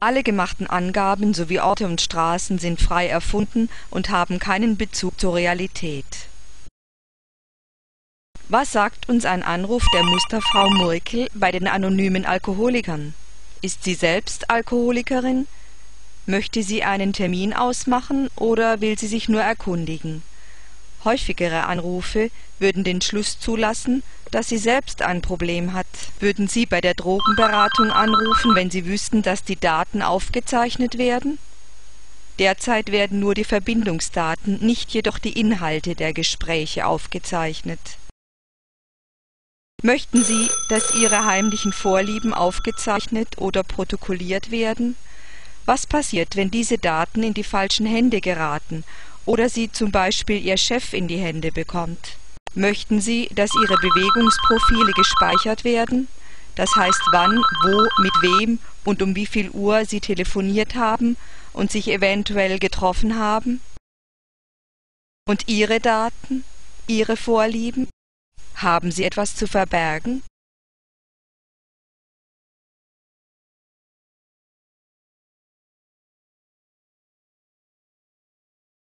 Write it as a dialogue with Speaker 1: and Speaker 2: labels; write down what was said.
Speaker 1: Alle gemachten Angaben sowie Orte und Straßen sind frei erfunden und haben keinen Bezug zur Realität. Was sagt uns ein Anruf der Musterfrau Murkel bei den anonymen Alkoholikern? Ist sie selbst Alkoholikerin? Möchte sie einen Termin ausmachen oder will sie sich nur erkundigen? Häufigere Anrufe würden den Schluss zulassen, dass sie selbst ein Problem hat. Würden Sie bei der Drogenberatung anrufen, wenn Sie wüssten, dass die Daten aufgezeichnet werden? Derzeit werden nur die Verbindungsdaten, nicht jedoch die Inhalte der Gespräche aufgezeichnet. Möchten Sie, dass Ihre heimlichen Vorlieben aufgezeichnet oder protokolliert werden? Was passiert, wenn diese Daten in die falschen Hände geraten oder sie zum Beispiel Ihr Chef in die Hände bekommt. Möchten Sie, dass Ihre Bewegungsprofile gespeichert werden? Das heißt, wann, wo, mit wem und um wie viel Uhr Sie telefoniert haben und sich eventuell getroffen haben? Und Ihre Daten? Ihre Vorlieben? Haben Sie etwas zu verbergen?